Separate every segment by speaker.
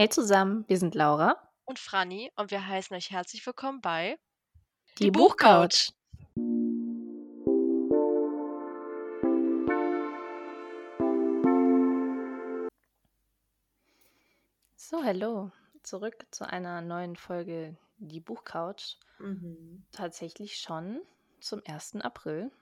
Speaker 1: Hey zusammen, wir sind Laura.
Speaker 2: und Franny und wir heißen euch herzlich willkommen bei
Speaker 1: Die, Buchcouch. So, hallo. Zurück zu einer neuen Folge Die Buchcouch.
Speaker 3: Mhm.
Speaker 1: Tatsächlich schon zum 1. April.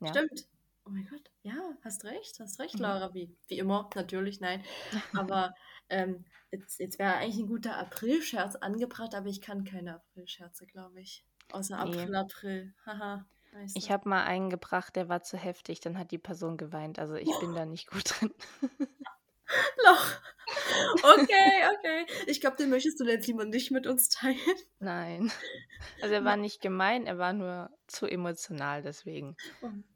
Speaker 1: Ja.
Speaker 3: Stimmt. Oh mein Gott. Ja, hast recht, hast recht,
Speaker 1: Mhm.
Speaker 3: Laura. Wie, wie immer, natürlich, nein. Aber ähm, jetzt, jetzt wäre eigentlich ein guter April-Scherz angebracht, aber ich kann keine April-Scherze, glaube ich. Außer
Speaker 1: Nee.
Speaker 3: April, April. Haha. weißt
Speaker 1: Ich
Speaker 3: du.
Speaker 1: habe mal einen gebracht, der war zu heftig, dann hat die Person geweint. Also ich bin da nicht gut drin.
Speaker 3: Loch. Okay, okay. Ich glaube, den möchtest du jetzt lieber nicht mit uns teilen.
Speaker 1: Nein. Also er war nicht gemein, er war nur zu emotional, deswegen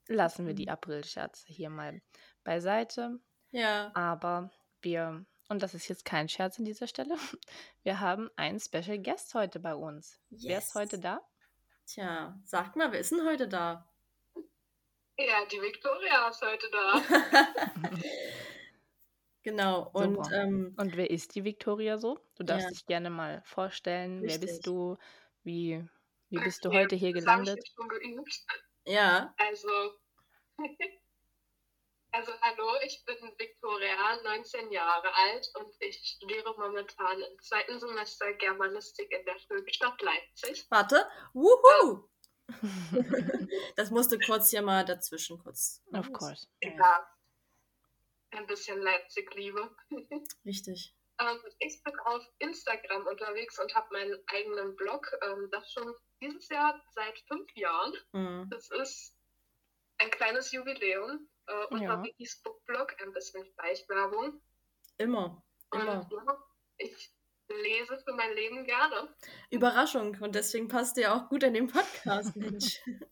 Speaker 1: lassen wir die Aprilscherze hier mal beiseite.
Speaker 3: Ja.
Speaker 1: Aber wir, und das ist jetzt kein Scherz an dieser Stelle, wir haben einen Special Guest heute bei uns. Wer ist
Speaker 3: Yes.
Speaker 1: heute da?
Speaker 3: Tja, sag mal, wer ist denn heute da?
Speaker 4: Ja, die Victoria ist heute da.
Speaker 3: genau. Und ähm,
Speaker 1: Und wer ist die Victoria so? Du darfst
Speaker 3: Ja.
Speaker 1: dich gerne mal vorstellen. Wer
Speaker 3: Richtig.
Speaker 1: bist du? Wie, wie bist du heute hier gelandet?
Speaker 3: ja,
Speaker 4: Also, also hallo, ich bin Victoria, 19 Jahre alt und ich studiere momentan im zweiten Semester Germanistik in der Schulstadt Leipzig.
Speaker 3: warte. Wuhu! Das musste kurz hier mal dazwischen kurz.
Speaker 1: Of course.
Speaker 4: Ja, ein bisschen Leipzig-Liebe.
Speaker 3: Richtig.
Speaker 4: Ähm, ich bin auf Instagram unterwegs und habe meinen eigenen Blog, ähm, das schon dieses Jahr seit fünf Jahren.
Speaker 3: Mhm.
Speaker 4: Das ist ein kleines Jubiläum. Äh, unter
Speaker 1: Ja.
Speaker 4: Wikis Bookblog ein bisschen Schleichwerbung.
Speaker 3: Immer.
Speaker 4: Und
Speaker 3: Immer.
Speaker 4: ja, ich lese für mein Leben gerne.
Speaker 3: Überraschung. Und deswegen passt ihr auch gut in den Podcast, Mensch.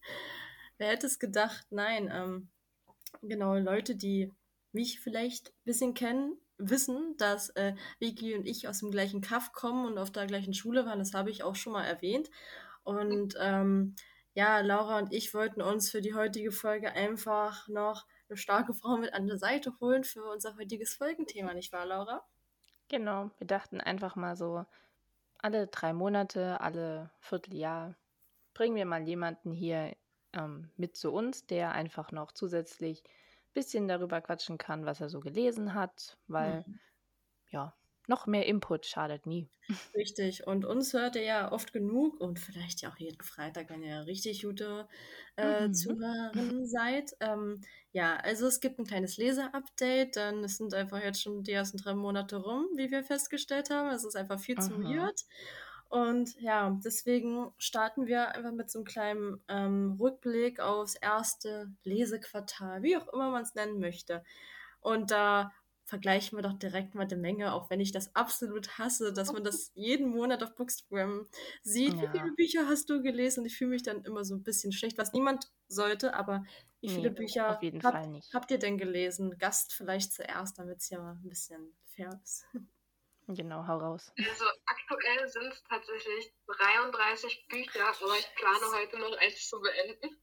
Speaker 3: Wer hätte es gedacht? Nein. Ähm, genau, Leute, die mich vielleicht ein bisschen kennen, wissen, dass äh, Vicky und ich aus dem gleichen Kaff kommen und auf der gleichen Schule waren. Das habe ich auch schon mal erwähnt. Und ähm, ja, Laura und ich wollten uns für die heutige Folge einfach noch eine starke Frau mit an der Seite holen für unser heutiges Folgenthema, nicht wahr, Laura?
Speaker 1: Genau, wir dachten einfach mal so, alle drei Monate, alle Vierteljahr bringen wir mal jemanden hier ähm, mit zu uns, der einfach noch zusätzlich bisschen darüber quatschen kann, was er so gelesen hat, weil ja, noch mehr Input schadet nie.
Speaker 3: Richtig. Und uns hört ihr ja oft genug und vielleicht ja auch jeden Freitag, wenn ihr richtig gute äh,
Speaker 1: Mhm.
Speaker 3: Zuhörerin seid. Ähm, ja, also es gibt ein kleines Leser-Update, denn es sind einfach jetzt schon die ersten drei Monate rum, wie wir festgestellt haben. Es ist einfach viel zu
Speaker 1: Aha.
Speaker 3: weird. Und ja, deswegen starten wir einfach mit so einem kleinen ähm, Rückblick aufs erste Lesequartal, wie auch immer man es nennen möchte. Und da vergleichen wir doch direkt mal die Menge, auch wenn ich das absolut hasse, dass man das jeden Monat auf Bookstagram sieht. Wie
Speaker 1: Ja.
Speaker 3: viele Bücher hast du gelesen? Und ich fühle mich dann immer so ein bisschen schlecht, was niemand sollte, aber wie viele
Speaker 1: Nee,
Speaker 3: Bücher
Speaker 1: auf jeden
Speaker 3: habt,
Speaker 1: Fall nicht.
Speaker 3: habt ihr denn gelesen? Gast vielleicht zuerst, damit es ja mal ein bisschen fair ist.
Speaker 1: Genau, hau raus.
Speaker 4: Also aktuell sind es tatsächlich 33 Bücher, aber ich plane heute noch eins zu beenden.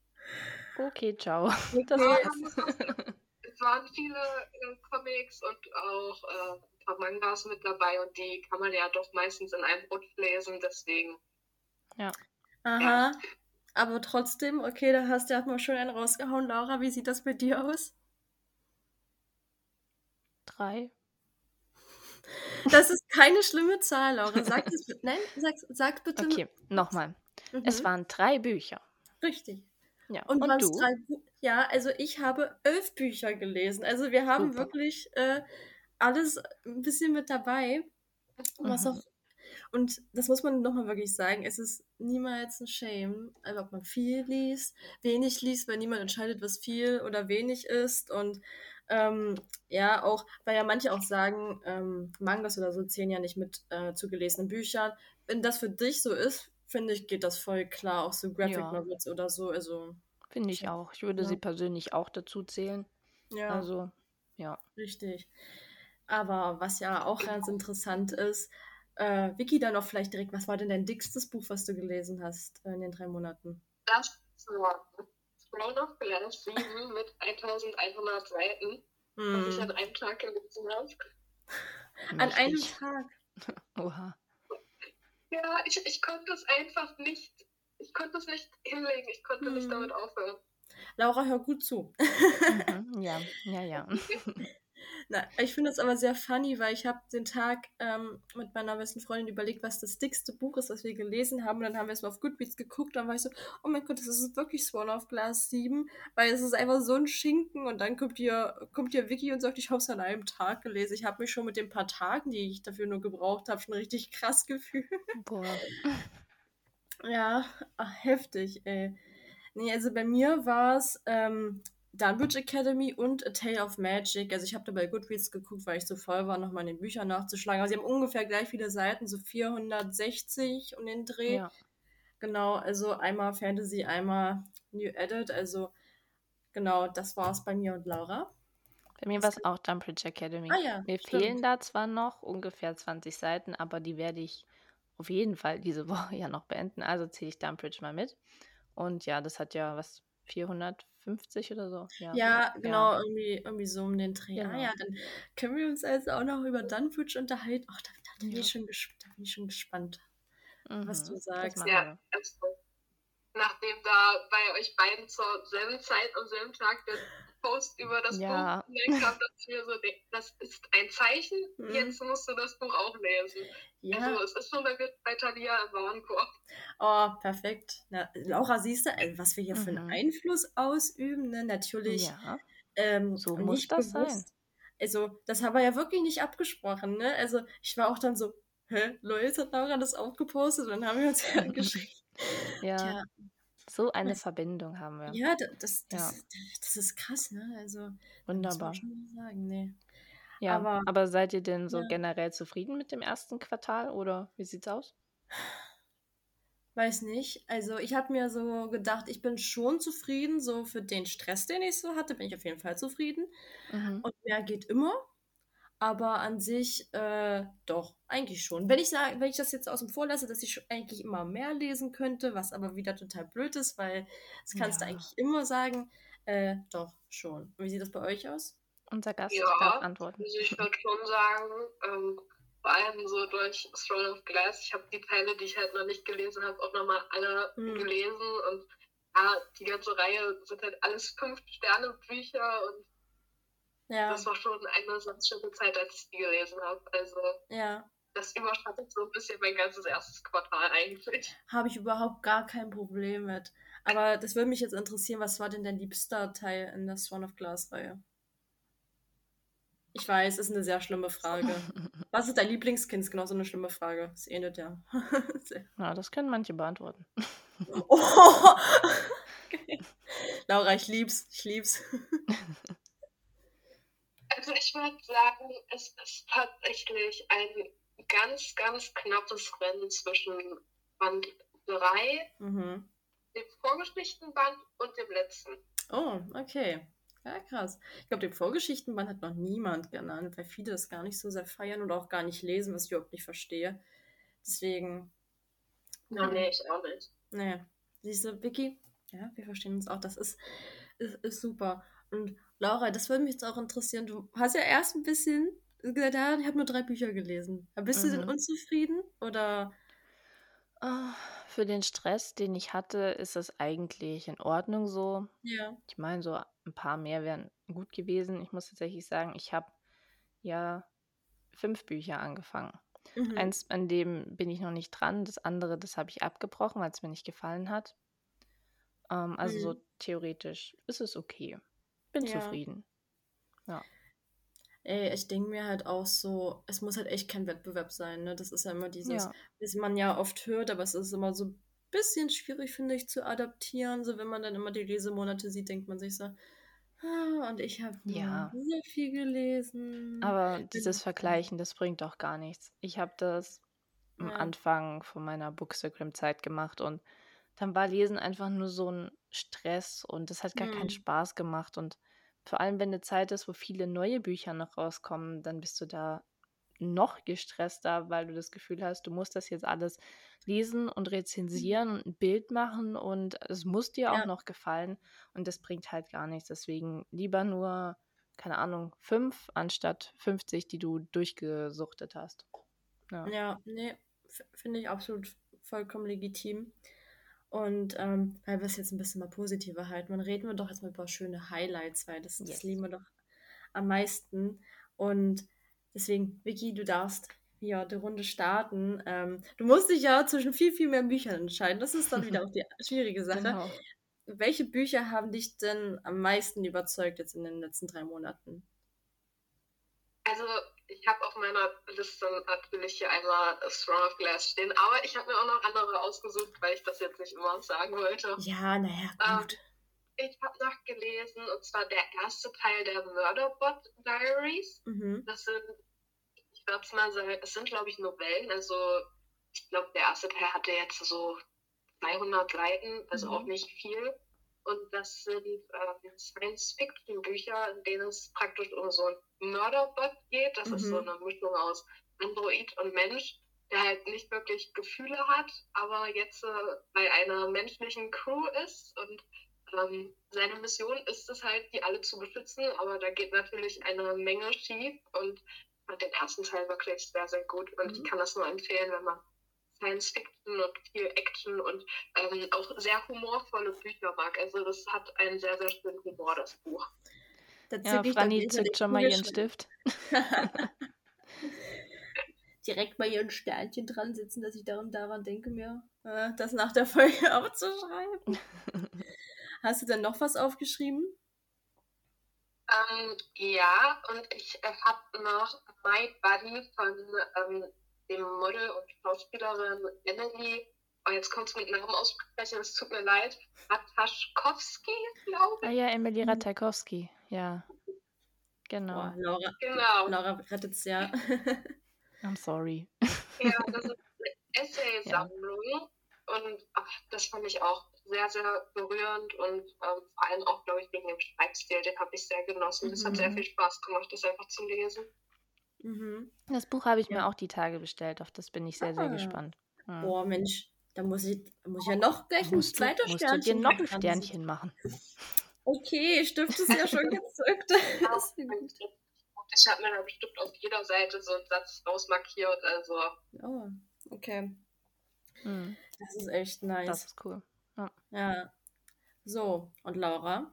Speaker 1: Okay, ciao. Das
Speaker 4: Ja,
Speaker 1: war's.
Speaker 4: Es waren viele äh, Comics und auch äh, ein paar Mangas mit dabei und die kann man ja doch meistens in einem Rutsch lesen, deswegen.
Speaker 3: Aha. Aber trotzdem, okay, da hast du ja mal schön einen rausgehauen. Laura, wie sieht das bei dir aus?
Speaker 1: Drei.
Speaker 3: Das ist keine schlimme Zahl, Laura. Sag das bitte. Nein, sag, sag bitte.
Speaker 1: Okay, nochmal.
Speaker 3: Mhm.
Speaker 1: Es waren drei Bücher.
Speaker 3: Richtig.
Speaker 1: Ja.
Speaker 3: Und,
Speaker 1: Und, du?
Speaker 3: drei Bu Ja, also ich habe elf Bücher gelesen. Also wir haben
Speaker 1: Super.
Speaker 3: wirklich äh, alles ein bisschen mit dabei. Was
Speaker 1: Mhm.
Speaker 3: auch, und das muss man nochmal wirklich sagen, es ist niemals ein Shame, also ob man viel liest, wenig liest, weil niemand entscheidet, was viel oder wenig ist. Und ähm, ja, auch, weil ja manche auch sagen, ähm, Mangas oder so zählen ja nicht mit äh, zugelesenen Büchern. Wenn das für dich so ist, finde ich, geht das voll klar, auch so Graphic
Speaker 1: Ja.
Speaker 3: Novels oder so. Also,
Speaker 1: Finde ich auch. Ich würde
Speaker 3: Ja.
Speaker 1: sie persönlich auch dazu zählen.
Speaker 3: ja.
Speaker 1: Also, ja.
Speaker 3: Richtig. Aber was ja auch ganz interessant ist, äh, Vicky, dann noch vielleicht direkt, was war denn dein dickstes Buch, was du gelesen hast äh, in den drei Monaten?
Speaker 4: Das war Throne of Glass 7 mit 1100 Seiten, was ich
Speaker 3: Hm.
Speaker 4: an einem Tag gelesen habe.
Speaker 3: An einem. Tag.
Speaker 1: Oha.
Speaker 4: Ja, ich, ich konnte es einfach nicht, ich konnte es nicht hinlegen, ich konnte
Speaker 3: Hm.
Speaker 4: nicht damit aufhören.
Speaker 3: Laura, hör gut zu.
Speaker 1: Mhm. Ja, ja, ja.
Speaker 3: Na, ich finde es aber sehr funny, weil ich habe den Tag ähm, mit meiner besten Freundin überlegt, was das dickste Buch ist, das wir gelesen haben. Und dann haben wir es mal auf Goodreads geguckt. Dann war ich so, oh mein Gott, das ist wirklich Swan of Glass 7, weil es ist einfach so ein Schinken. Und dann kommt hier, kommt hier Vicky und sagt, ich habe es an einem Tag gelesen. Ich habe mich schon mit den paar Tagen, die ich dafür nur gebraucht habe, schon richtig krass gefühlt.
Speaker 1: Boah.
Speaker 3: Ja, ach, heftig, ey. Nee, also bei mir war es ähm, Dunbridge Academy und A Tale of Magic. Also ich habe da bei Goodreads geguckt, weil ich so voll war, nochmal in den Büchern nachzuschlagen. Aber sie haben ungefähr gleich viele Seiten, so 460 um den Dreh.
Speaker 1: Ja.
Speaker 3: Genau, also einmal Fantasy, einmal New Edit. Also genau, das war's bei mir und Laura.
Speaker 1: Bei mir war es auch Dumbridge Academy.
Speaker 3: Ah ja,
Speaker 1: Mir
Speaker 3: stimmt.
Speaker 1: fehlen da zwar noch ungefähr 20 Seiten, aber die werde ich auf jeden Fall diese Woche ja noch beenden. Also zähle ich Dumbridge mal mit. Und ja, das hat ja was, 450 oder so? Ja,
Speaker 3: Ja, genau, irgendwie, irgendwie so um den Dreh. Ah
Speaker 1: Genau.
Speaker 3: ja, dann können wir uns also auch noch über Dunbridge unterhalten. Ach, da, da, bin
Speaker 1: Ja.
Speaker 3: ich schon da bin ich schon gespannt. was du
Speaker 1: Mhm,
Speaker 3: sagst.
Speaker 4: Ja, also, nachdem da bei euch beiden zur selben Zeit am selben Tag der Post über das
Speaker 1: Ja.
Speaker 4: Buch kam, dachte ich mir so, nee, das ist ein Zeichen,
Speaker 3: Mhm.
Speaker 4: jetzt musst du das Buch auch lesen.
Speaker 3: Ja,
Speaker 4: Also es ist schon bei, bei Thalia im Warenkorb.
Speaker 3: oh, perfekt. Na, Laura, siehst du, was wir hier für einen
Speaker 1: Mhm.
Speaker 3: Einfluss ausüben? Ne? Natürlich
Speaker 1: Ja,
Speaker 3: ähm,
Speaker 1: So muss
Speaker 3: nicht
Speaker 1: das sein.
Speaker 3: bewusst. Also, das haben wir ja wirklich nicht abgesprochen. Ne? Also, ich war auch dann so, hä, Leute, hat Laura das auch gepostet? Und dann haben wir uns ja geschrieben.
Speaker 1: ja.
Speaker 3: Tja,
Speaker 1: So eine
Speaker 3: Das-
Speaker 1: Verbindung haben wir.
Speaker 3: ja, da- das, das,
Speaker 1: Ja.
Speaker 3: das ist krass, ne? Also,
Speaker 1: Wunderbar.
Speaker 3: sagen, ne.
Speaker 1: Ja,
Speaker 3: Aber-
Speaker 1: aber, seid ihr denn so
Speaker 3: Ja.
Speaker 1: generell zufrieden mit dem ersten Quartal oder wie sieht's aus?
Speaker 3: Weiß nicht. Also ich habe mir so gedacht, ich bin schon zufrieden. So für den Stress, den ich so hatte, bin ich auf jeden Fall zufrieden.
Speaker 1: Mhm.
Speaker 3: Und mehr geht immer. Aber an sich, äh, doch, eigentlich schon. Wenn ich sage, wenn ich das jetzt außen vor lasse, dass ich eigentlich immer mehr lesen könnte, was aber wieder total blöd ist, weil das kannst du
Speaker 1: Ja.
Speaker 3: eigentlich immer sagen, äh, doch, schon. Wie sieht das bei euch aus?
Speaker 1: Unser Gast
Speaker 4: Ja.
Speaker 1: darf antworten.
Speaker 4: Also ich würde schon sagen, ähm, vor allem so durch Throne of Glass, ich habe die Teile, die ich halt noch nicht gelesen habe, auch nochmal alle
Speaker 3: Hm.
Speaker 4: gelesen und ja, die ganze Reihe sind halt alles Fünf-Sterne-Bücher und
Speaker 3: Ja,
Speaker 4: das war schon eine ganz schöne Zeit, als ich die gelesen habe. Also
Speaker 3: ja.
Speaker 4: das überschattet so ein bisschen mein ganzes erstes Quartal eigentlich.
Speaker 3: Habe ich überhaupt gar kein Problem mit. Aber das würde mich jetzt interessieren, was war denn dein liebster Teil in der Swan of Glass-Reihe? Ich weiß, ist eine sehr schlimme Frage. Was ist dein Lieblingskind? Ist genau so eine schlimme Frage. Es ähnelt ja.
Speaker 1: Ja, das können manche beantworten.
Speaker 3: oh. okay. Laura, ich lieb's. Ich lieb's.
Speaker 4: Also ich würde sagen, es ist tatsächlich ein ganz, ganz knappes Rennen zwischen Band 3,
Speaker 3: Mhm.
Speaker 4: dem Vorgeschichtenband und dem letzten.
Speaker 3: Oh, okay. Ja, krass. Ich glaube, den Vorgeschichtenband hat noch niemand genannt, weil viele das gar nicht so sehr feiern oder auch gar nicht lesen, was ich überhaupt nicht verstehe. Deswegen.
Speaker 4: Ja, nee, ich auch nicht.
Speaker 3: Naja, siehst du, Vicky? Ja, wir verstehen uns auch. Das ist, ist, ist super. Und Laura, das würde mich jetzt auch interessieren. Du hast ja erst ein bisschen gesagt, ja, ich habe nur drei Bücher gelesen. Bist du denn
Speaker 1: Mhm.
Speaker 3: unzufrieden? Oder?
Speaker 1: Ah, Für den Stress, den ich hatte, ist es eigentlich in Ordnung so.
Speaker 3: Ja.
Speaker 1: Ich meine, so ein paar mehr wären gut gewesen. Ich muss tatsächlich sagen, ich habe ja fünf Bücher angefangen.
Speaker 3: Mhm.
Speaker 1: Eins, an dem bin ich noch nicht dran. Das andere, das habe ich abgebrochen, weil es mir nicht gefallen hat. Ähm, also so
Speaker 3: Mhm.
Speaker 1: theoretisch ist es okay. Bin
Speaker 3: Ja.
Speaker 1: zufrieden.
Speaker 3: Ey, ich denke mir halt auch so, es muss halt echt kein Wettbewerb sein, ne? Das ist ja immer dieses,
Speaker 1: Ja.
Speaker 3: was man ja oft hört, aber es ist immer so ein bisschen schwierig, finde ich, zu adaptieren. So, wenn man dann immer die Lesemonate sieht, denkt man sich so, ah, und ich habe
Speaker 1: Ja.
Speaker 3: so viel gelesen.
Speaker 1: Aber dieses
Speaker 3: ja.
Speaker 1: Vergleichen, das bringt doch gar nichts. Ich habe das am
Speaker 3: Ja.
Speaker 1: Anfang von meiner Bookstagram-Zeit gemacht und dann war Lesen einfach nur so ein Stress und das hat gar keinen
Speaker 3: Hm.
Speaker 1: Spaß gemacht. Und vor allem, wenn eine Zeit ist, wo viele neue Bücher noch rauskommen, dann bist du da noch gestresster, weil du das Gefühl hast, du musst das jetzt alles lesen und rezensieren und ein Bild machen und es muss dir auch
Speaker 3: Ja.
Speaker 1: noch gefallen und das bringt halt gar nichts. Deswegen lieber nur, keine Ahnung, fünf anstatt 50, die du durchgesuchtet hast. Ja,
Speaker 3: Ja, nee, finde ich absolut vollkommen legitim. Und ähm, weil wir es jetzt ein bisschen mal positiver halten, dann reden wir doch jetzt mal über schöne Highlights, weil das, das
Speaker 1: Yes.
Speaker 3: lieben wir doch am meisten. Und deswegen, Vicky, du darfst hier die Runde starten. Ähm, du musst dich ja zwischen viel, viel mehr Büchern entscheiden. Das ist dann wieder auch die schwierige Sache.
Speaker 1: genau.
Speaker 3: Welche Bücher haben dich denn am meisten überzeugt jetzt in den letzten drei Monaten?
Speaker 4: Also, ich habe auf meiner Liste natürlich hier einmal Throne of Glass stehen, aber ich habe mir auch noch andere ausgesucht, weil ich das jetzt nicht immer sagen wollte.
Speaker 3: Ja, naja,
Speaker 4: Ähm,
Speaker 3: gut.
Speaker 4: Ich habe nachgelesen, und zwar der erste Teil der Murderbot Diaries.
Speaker 3: Mhm.
Speaker 4: Das sind, ich würde es mal sagen, es sind, glaube ich, Novellen. Also, ich glaube, der erste Teil hatte jetzt so 200 Seiten, also
Speaker 3: Mhm.
Speaker 4: auch nicht viel. Und das sind ähm, Science-Fiction-Bücher, in denen es praktisch um so einen Murderbot geht. Das ist so
Speaker 3: Mhm.
Speaker 4: eine Mischung aus Android und Mensch, der halt nicht wirklich Gefühle hat, aber jetzt äh, bei einer menschlichen Crew ist. Und ähm, seine Mission ist es halt, die alle zu beschützen, aber da geht natürlich eine Menge schief. Und fand den ersten Teil wirklich sehr, sehr gut. Und
Speaker 3: Mhm.
Speaker 4: ich kann das nur empfehlen, wenn man Science Fiction und viel Action und ähm, auch sehr humorvolle Bücher mag. Also das hat einen sehr, sehr schönen Humor, das Buch.
Speaker 3: Da
Speaker 1: Ja, Franny zückt schon mal ihren. Stift.
Speaker 3: direkt mal hier ein Sternchen dran sitzen, dass ich daran, daran denke, mir äh, das nach der Folge aufzuschreiben. Hast du denn noch was aufgeschrieben?
Speaker 4: Ähm, ja, und ich äh, habe noch My Buddy von ähm, dem Model und Schauspielerin Emily, oh, jetzt kommt es mit Namen aussprechen, es tut mir leid, Rataschkowski, glaube
Speaker 1: Ah
Speaker 4: ich.
Speaker 1: ja, Emily Ratajkowski. Ja, genau.
Speaker 3: Boah, Laura,
Speaker 4: Genau.
Speaker 3: Laura rettet es ja.
Speaker 1: I'm sorry.
Speaker 4: Ja, das ist eine Essaysammlung und ach, das fand ich auch sehr, sehr berührend und ähm, vor allem auch, glaube ich, wegen dem Schreibstil, den habe ich sehr genossen. Das hat sehr
Speaker 3: Mhm.
Speaker 4: viel Spaß gemacht, das einfach zu lesen.
Speaker 3: Mhm.
Speaker 1: Das Buch habe ich mir
Speaker 3: Ja.
Speaker 1: auch die Tage bestellt. Auf das bin ich sehr, sehr
Speaker 3: Ah.
Speaker 1: gespannt. Hm.
Speaker 3: Boah, Mensch, da muss ich, muss ich ja noch gleich ein
Speaker 1: musst du,
Speaker 3: zweites
Speaker 1: musst du
Speaker 3: Sternchen
Speaker 1: dir noch ein Sternchen machen.
Speaker 3: Okay, Stift ist ja schon gezückt. Das ist.
Speaker 4: Ich habe mir da bestimmt auf jeder Seite so einen Satz rausmarkiert, also
Speaker 3: Oh, okay.
Speaker 1: Hm.
Speaker 3: Das ist echt nice.
Speaker 1: Das ist cool.
Speaker 3: Ja. So, und Laura,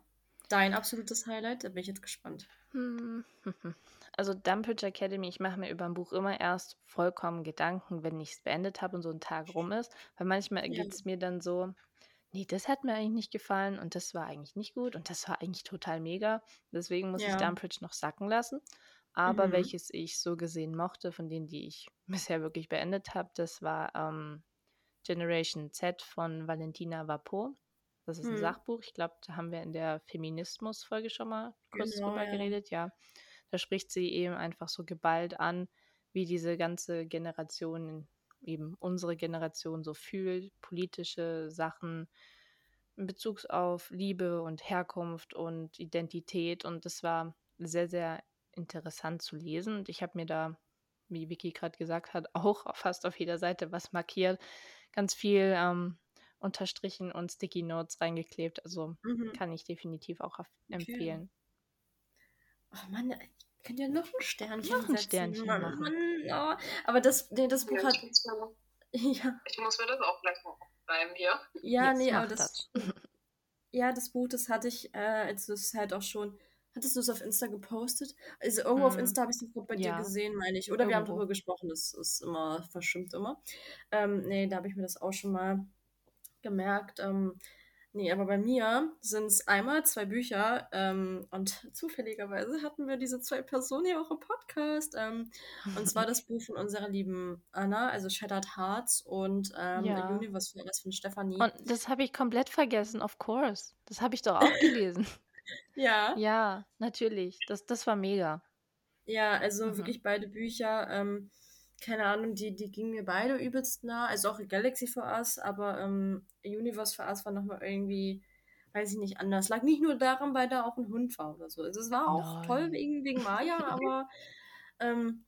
Speaker 3: dein absolutes Highlight? Da bin ich jetzt gespannt.
Speaker 1: Also Dumbridge Academy, ich mache mir über ein Buch immer erst vollkommen Gedanken, wenn ich es beendet habe und so ein Tag rum ist. Weil manchmal
Speaker 3: Ja.
Speaker 1: geht es mir dann so, nee, das hat mir eigentlich nicht gefallen und das war eigentlich nicht gut und das war eigentlich total mega. Deswegen muss ich
Speaker 3: Ja.
Speaker 1: Dumbridge noch sacken lassen. Aber
Speaker 3: Mhm.
Speaker 1: welches ich so gesehen mochte, von denen, die ich bisher wirklich beendet habe, das war ähm, Generation Z von Valentina Vapo. Das ist ein
Speaker 3: Mhm.
Speaker 1: Sachbuch. Ich glaube, da haben wir in der Feminismus-Folge schon mal kurz
Speaker 3: Genau,
Speaker 1: drüber
Speaker 3: ja.
Speaker 1: geredet. Ja, da spricht sie eben einfach so geballt an, wie diese ganze Generation, eben unsere Generation so fühlt, politische Sachen in Bezug auf Liebe und Herkunft und Identität. Und das war sehr, sehr interessant zu lesen. Und ich habe mir da, wie Vicky gerade gesagt hat, auch fast auf jeder Seite was markiert, ganz viel ähm, unterstrichen und Sticky Notes reingeklebt. Also
Speaker 3: Mhm.
Speaker 1: kann ich definitiv auch empfehlen.
Speaker 3: Oh Mann, ich könnte ja noch ein Sternchen
Speaker 1: Noch ein
Speaker 3: setzen.
Speaker 1: Sternchen
Speaker 3: Mann,
Speaker 1: machen.
Speaker 3: Mann, oh. Aber das, nee, das Buch
Speaker 4: ja,
Speaker 3: hat.
Speaker 4: ich, muss mir,
Speaker 3: Ja,
Speaker 4: ich muss mir das auch gleich mal aufschreiben hier.
Speaker 3: ja
Speaker 1: Jetzt
Speaker 3: nee, aber das, Ja, das Buch, das hatte ich, äh, als du es halt auch schon. Hattest du es auf Insta gepostet? Also irgendwo auf
Speaker 1: Mhm.
Speaker 3: Insta habe ich es bei dir
Speaker 1: Ja.
Speaker 3: gesehen, meine ich. Oder wir haben
Speaker 1: Irgendwo.
Speaker 3: darüber gesprochen, das ist immer, verschimmt immer. Ähm, nee, da habe ich mir das auch schon mal gemerkt. Ähm, nee, aber bei mir sind es einmal zwei Bücher ähm, und zufälligerweise hatten wir diese zwei Personen ja auch im Podcast. Ähm, und zwar das Buch von unserer lieben Anna, also Shattered Hearts und ähm,
Speaker 1: Ja.
Speaker 3: Universe was von Stefanie.
Speaker 1: Und das habe ich komplett vergessen, of course. Das habe ich doch auch gelesen.
Speaker 3: ja.
Speaker 1: ja, natürlich. Das, das war mega.
Speaker 3: Ja, also
Speaker 1: Mhm.
Speaker 3: wirklich beide Bücher, ähm, keine Ahnung, die, die gingen mir beide übelst nah. Also auch Galaxy for Us, aber ähm, Universe for Us war nochmal irgendwie, weiß ich nicht, anders. Lag nicht nur daran, weil da auch ein Hund war oder so. Also es war auch
Speaker 1: Nein.
Speaker 3: toll wegen, wegen Maya, aber ähm,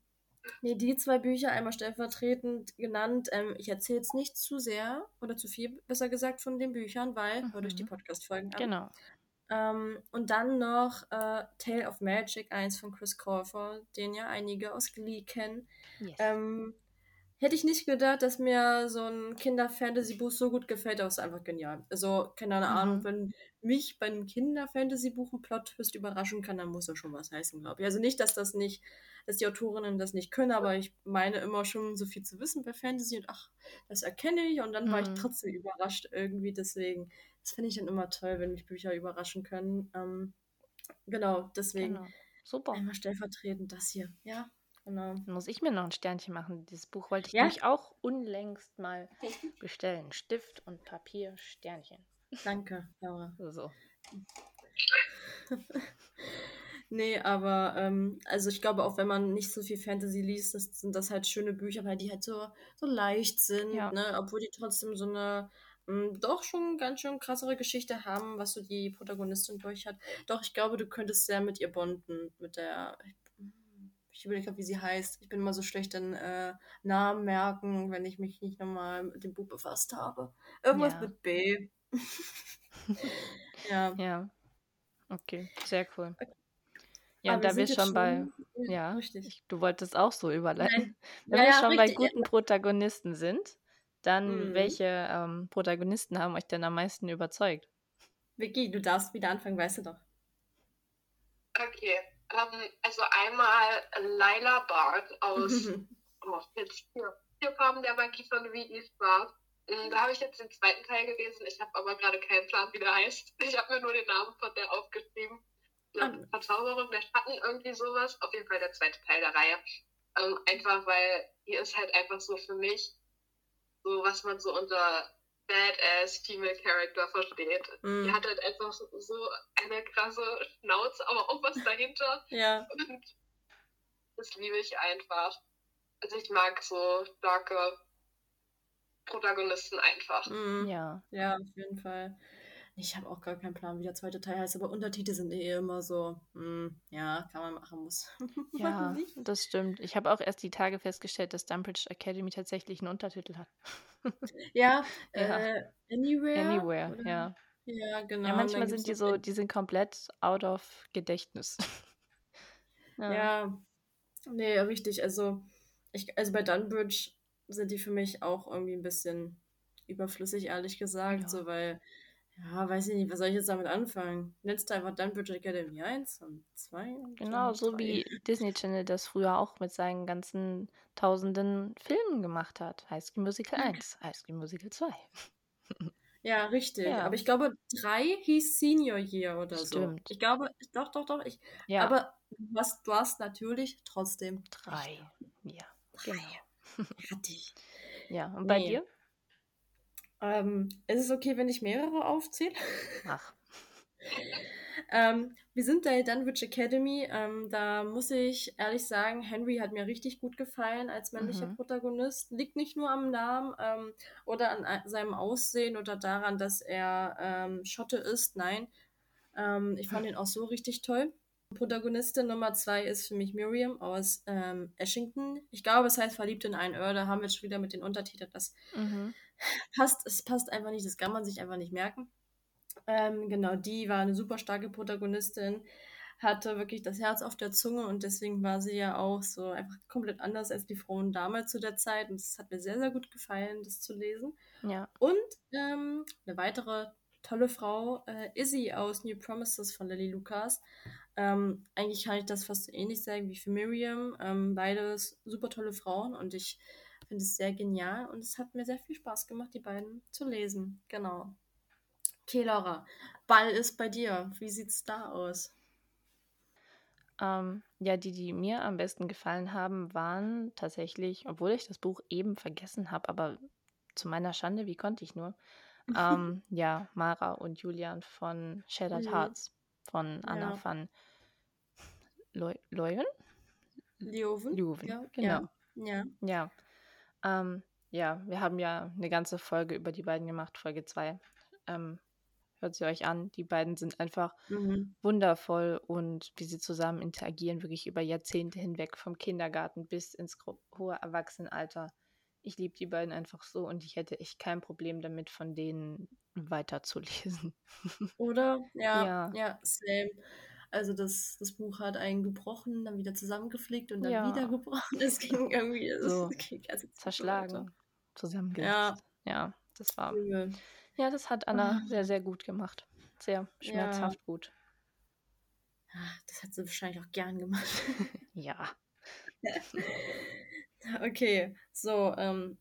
Speaker 3: nee, die zwei Bücher einmal stellvertretend genannt. Ähm, ich erzähle jetzt nicht zu sehr oder zu viel, besser gesagt, von den Büchern, weil hört euch die
Speaker 1: Mhm.
Speaker 3: Podcast-Folgen an.
Speaker 1: Genau.
Speaker 3: Ähm, und dann noch äh, Tale of Magic, eins von Chris Colfer, den ja einige aus Glee kennen.
Speaker 1: Yes.
Speaker 3: Ähm, hätte ich nicht gedacht, dass mir so ein Kinder-Fantasy-Buch so gut gefällt, aber es ist einfach genial. Also, keine
Speaker 1: Mhm.
Speaker 3: Ahnung, wenn mich bei einem Kinder-Fantasy-Buch ein Plot-Twist überraschen kann, dann muss das schon was heißen, glaube ich. Also nicht, dass das nicht, dass die Autorinnen das nicht können, aber ich meine immer schon so viel zu wissen bei Fantasy und ach, das erkenne ich und dann war ich
Speaker 1: Mhm.
Speaker 3: trotzdem überrascht irgendwie. Deswegen, das finde ich dann immer toll, wenn mich Bücher überraschen können. Ähm, genau, deswegen
Speaker 1: Genau. Super.
Speaker 3: einmal stellvertretend das hier. Ja, genau.
Speaker 1: Dann muss ich mir noch ein Sternchen machen. Dieses Buch wollte ich
Speaker 3: Ja?
Speaker 1: nämlich auch unlängst mal bestellen. Stift und Papier, Sternchen.
Speaker 3: Danke, Laura.
Speaker 1: So.
Speaker 3: Nee, aber ähm, also ich glaube auch, wenn man nicht so viel Fantasy liest, das sind das halt schöne Bücher, weil die halt so, so leicht sind,
Speaker 1: Ja.
Speaker 3: ne? Obwohl die trotzdem so eine ähm, doch schon ganz schön krassere Geschichte haben, was so die Protagonistin durch hat. Doch, ich glaube, du könntest sehr mit ihr bonden, mit der. Ich überlege gerade, wie sie heißt. Ich bin immer so schlecht in äh, Namen merken, wenn ich mich nicht nochmal mit dem Buch befasst habe. Irgendwas
Speaker 1: Ja.
Speaker 3: mit B. ja.
Speaker 1: Ja. Okay, sehr cool. Ja,
Speaker 3: Aber
Speaker 1: und da wir schon bei, ja,
Speaker 3: Richtig.
Speaker 1: ich, du wolltest auch so überleiten.
Speaker 3: Nein.
Speaker 1: Wenn
Speaker 3: Ja,
Speaker 1: wir
Speaker 3: ja,
Speaker 1: schon bei
Speaker 3: richtig, ja.
Speaker 1: guten Protagonisten sind, dann
Speaker 3: Mhm.
Speaker 1: welche ähm, Protagonisten haben euch denn am meisten überzeugt?
Speaker 3: Vicky, du darfst wieder anfangen, weißt du doch.
Speaker 4: Okay, ähm, also einmal Lila Bart aus oh, jetzt hier, hier Farben der Magie von V.E. Spratt. Mm, Da habe ich jetzt den zweiten Teil gelesen. Ich habe aber gerade keinen Plan, wie der heißt. Ich habe mir nur den Namen von der aufgeschrieben. Glaub,
Speaker 3: Ah.
Speaker 4: Verzauberung der Schatten, irgendwie sowas. Auf jeden Fall der zweite Teil der Reihe. Ähm, einfach weil hier ist halt einfach so für mich so, was man so unter Badass Female Character versteht. Die
Speaker 3: Mhm.
Speaker 4: hat halt einfach so eine krasse Schnauze, aber auch was dahinter.
Speaker 3: Ja,
Speaker 4: Und das liebe ich einfach. Also ich mag so starke Protagonisten einfach.
Speaker 3: mhm.
Speaker 1: Ja,
Speaker 3: ja, auf jeden Fall. Ich habe auch gar keinen Plan, wie der zweite Teil heißt, aber Untertitel sind eh immer so, hm, ja, kann man machen, muss.
Speaker 1: ja, das stimmt. Ich habe auch erst die Tage festgestellt, dass Dumbridge Academy tatsächlich einen Untertitel hat.
Speaker 3: Ja,
Speaker 1: Ja.
Speaker 3: Äh, Anywhere?
Speaker 1: Anywhere,
Speaker 3: oder?
Speaker 1: ja.
Speaker 3: Ja, genau.
Speaker 1: Ja, manchmal sind die so, die sind komplett out of Gedächtnis.
Speaker 3: Ja, nee, richtig. Also, ich, also bei Dunbridge sind die für mich auch irgendwie ein bisschen überflüssig, ehrlich gesagt.
Speaker 1: Ja.
Speaker 3: So, weil, ja, weiß ich nicht, was soll ich jetzt damit anfangen? Nennst du einfach Dunbridge Academy 1 und 2? und
Speaker 1: Genau,
Speaker 3: dann
Speaker 1: so
Speaker 3: 3.
Speaker 1: wie Disney Channel das früher auch mit seinen ganzen tausenden Filmen gemacht hat. High School Musical
Speaker 3: Ja.
Speaker 1: 1, High School Musical 2.
Speaker 3: Ja, richtig.
Speaker 1: Ja.
Speaker 3: Aber ich glaube, 3 hieß Senior Year oder so.
Speaker 1: Stimmt.
Speaker 3: Ich glaube, doch, doch, doch. Ich,
Speaker 1: Ja,
Speaker 3: Aber du hast, du hast natürlich trotzdem
Speaker 1: drei. Ja, genau.
Speaker 3: fertig.
Speaker 1: Ja, und bei
Speaker 3: Nee.
Speaker 1: dir?
Speaker 3: Ähm, ist es okay, wenn ich mehrere aufzähle?
Speaker 1: Ach,
Speaker 3: Ähm, wir sind bei Dunwich Academy. Ähm, da muss ich ehrlich sagen, Henry hat mir richtig gut gefallen als männlicher
Speaker 1: Mhm.
Speaker 3: Protagonist. Liegt nicht nur am Namen ähm, oder an a- seinem Aussehen oder daran, dass er ähm, Schotte ist. Nein, ähm, ich fand ihn auch so richtig toll. Protagonistin Nummer zwei ist für mich Miriam aus ähm, Ashington. Ich glaube, es heißt Verliebt in einen Earl. Da haben wir schon wieder mit den Untertiteln. Das
Speaker 1: mhm.
Speaker 3: Passt, es passt einfach nicht, das kann man sich einfach nicht merken. Ähm, genau, die war eine super starke Protagonistin, hatte wirklich das Herz auf der Zunge und deswegen war sie ja auch so einfach komplett anders als die Frauen damals zu der Zeit und es hat mir sehr, sehr gut gefallen, das zu lesen.
Speaker 1: ja.
Speaker 3: Und ähm, eine weitere tolle Frau, äh, Izzy aus New Promises von Lily Lucas. Ähm, eigentlich kann ich das fast so ähnlich sagen wie für Miriam. Ähm, beides super tolle Frauen und ich finde es sehr genial und es hat mir sehr viel Spaß gemacht, die beiden zu lesen. Genau. Okay, Laura, Ball ist bei dir. Wie sieht's da aus?
Speaker 1: Ähm, ja, die, die mir am besten gefallen haben, waren tatsächlich, obwohl ich das Buch eben vergessen habe, aber zu meiner Schande, wie konnte ich nur? ähm, ja, Mara und Julian von Shattered
Speaker 3: Mhm.
Speaker 1: Hearts von Anna
Speaker 3: Ja.
Speaker 1: van Leu Leuven?
Speaker 3: Leuven?
Speaker 1: Leuven,
Speaker 3: Ja,
Speaker 1: genau.
Speaker 3: Ja.
Speaker 1: Ja. Ähm, ja, wir haben ja eine ganze Folge über die beiden gemacht, Folge 2. Ähm, hört sie euch an. Die beiden sind einfach
Speaker 3: Mhm.
Speaker 1: wundervoll und wie sie zusammen interagieren, wirklich über Jahrzehnte hinweg, vom Kindergarten bis ins hohe Erwachsenenalter. Ich liebe die beiden einfach so und ich hätte echt kein Problem damit, von denen weiterzulesen.
Speaker 3: Oder? Ja,
Speaker 1: Ja.
Speaker 3: ja, same. Also das, das Buch hat einen gebrochen, dann wieder zusammengeflickt und dann
Speaker 1: Ja.
Speaker 3: wieder gebrochen. Es ging irgendwie
Speaker 1: So
Speaker 3: ging.
Speaker 1: Zerschlagen, zusammengesetzt.
Speaker 3: Ja,
Speaker 1: Ja, das war.
Speaker 3: übel.
Speaker 1: Ja, das hat Anna
Speaker 3: Ah.
Speaker 1: sehr, sehr gut gemacht. Sehr
Speaker 3: Ja.
Speaker 1: schmerzhaft gut.
Speaker 3: Ah, Das hat sie wahrscheinlich auch gern gemacht.
Speaker 1: Ja.
Speaker 3: Okay, so, ähm,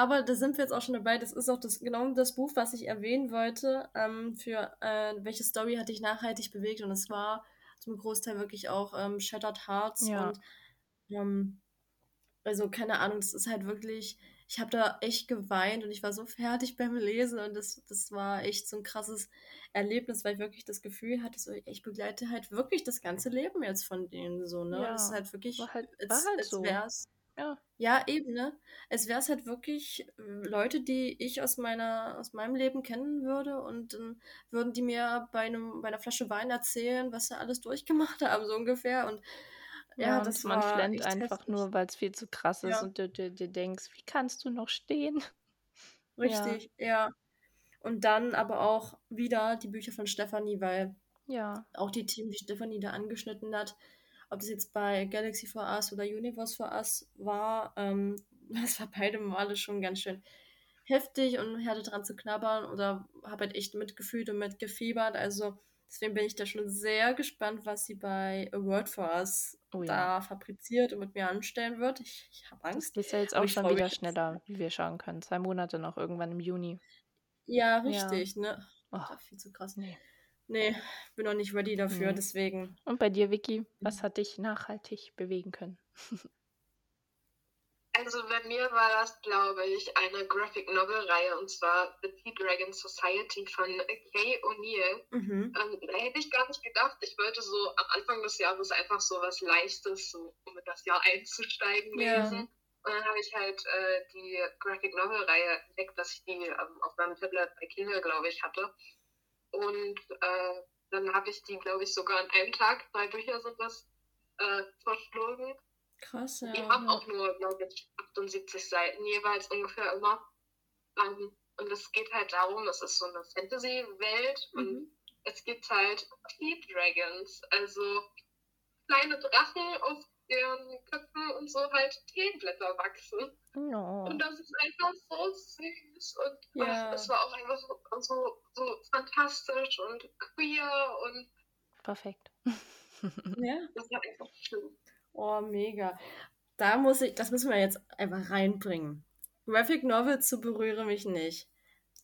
Speaker 3: aber da sind wir jetzt auch schon dabei. Das ist auch das, genau das Buch, was ich erwähnen wollte, ähm, für äh, welche Story hat dich nachhaltig bewegt. Und es war zum Großteil wirklich auch ähm, Shattered Hearts.
Speaker 1: Ja.
Speaker 3: Und ähm, also keine Ahnung, das ist halt wirklich, ich habe da echt geweint und ich war so fertig beim Lesen und das, das war echt so ein krasses Erlebnis, weil ich wirklich das Gefühl hatte, so, ich begleite halt wirklich das ganze Leben jetzt von denen so, ne?
Speaker 1: Ja,
Speaker 3: Das ist halt wirklich,
Speaker 1: war halt-
Speaker 3: als,
Speaker 1: war halt
Speaker 3: als
Speaker 1: so.
Speaker 3: wär's
Speaker 1: Ja.
Speaker 3: ja, eben, ne? Es wäre es halt wirklich äh, Leute, die ich aus meiner, aus meinem Leben kennen würde und dann würden die mir bei einem, bei einer Flasche Wein erzählen, was sie alles durchgemacht haben, so ungefähr. Und ja,
Speaker 1: Ja, und
Speaker 3: das
Speaker 1: man
Speaker 3: war
Speaker 1: flennt einfach
Speaker 3: heftig.
Speaker 1: nur, weil es viel zu krass ist
Speaker 3: Ja.
Speaker 1: und du dir denkst, wie kannst du noch stehen?
Speaker 3: Richtig, ja. Und dann aber auch wieder die Bücher von Stefanie, weil
Speaker 1: Ja,
Speaker 3: auch die Themen, die Stefanie da angeschnitten hat, ob das jetzt bei Galaxy for Us oder Universe for Us war, ähm, das war beide Male schon ganz schön heftig und hatte dran zu knabbern oder habe halt echt mitgefühlt und mitgefiebert. Also deswegen bin ich da schon sehr gespannt, was sie bei A Word for Us
Speaker 1: Oh ja.
Speaker 3: da fabriziert und mit mir anstellen wird. Ich, ich habe
Speaker 1: das
Speaker 3: Angst.
Speaker 1: ist ja jetzt auch schon wieder schneller, wie wir schauen können. Zwei Monate noch, irgendwann im Juni.
Speaker 3: Ja, richtig, ne?
Speaker 1: Oh,
Speaker 3: Das viel zu krass.
Speaker 1: nee.
Speaker 3: Nee, bin noch nicht ready dafür,
Speaker 1: Nee.
Speaker 3: deswegen.
Speaker 1: Und bei dir, Vicky, was
Speaker 3: Mhm.
Speaker 1: hat dich nachhaltig bewegen können?
Speaker 4: Also bei mir war das, glaube ich, eine Graphic Novel Reihe und zwar The Tea Dragon Society von Kay O'Neill.
Speaker 3: Mhm.
Speaker 4: Ähm, da hätte ich gar nicht gedacht. Ich wollte so am Anfang des Jahres einfach so was Leichtes, so um in das Jahr einzusteigen,
Speaker 3: Ja.
Speaker 4: lesen. Und dann habe ich halt äh, die Graphic Novel Reihe entdeckt, dass ich die ähm, auf meinem Tablet bei Kindle, glaube ich, hatte. Und äh, dann habe ich die, glaube ich, sogar an einem Tag, drei Bücher sind das, äh, verschlungen.
Speaker 3: Krass, ja.
Speaker 4: Die haben auch nur, glaube ich, 78 Seiten jeweils ungefähr immer. Ähm, und es geht halt darum, es ist so eine Fantasy-Welt und
Speaker 3: Mhm.
Speaker 4: es gibt halt Tea Dragons, also kleine Drachen, auf deren Köpfen und so halt Teeblätter wachsen.
Speaker 1: No.
Speaker 4: Und das ist einfach so süß und
Speaker 3: Ja.
Speaker 4: ach, es war auch einfach so, so, so fantastisch und queer und
Speaker 1: Perfekt.
Speaker 3: Ja.
Speaker 4: das war einfach schön.
Speaker 3: Oh, mega. Da muss ich, das müssen wir jetzt einfach reinbringen. Graphic Novel zu berühre mich nicht.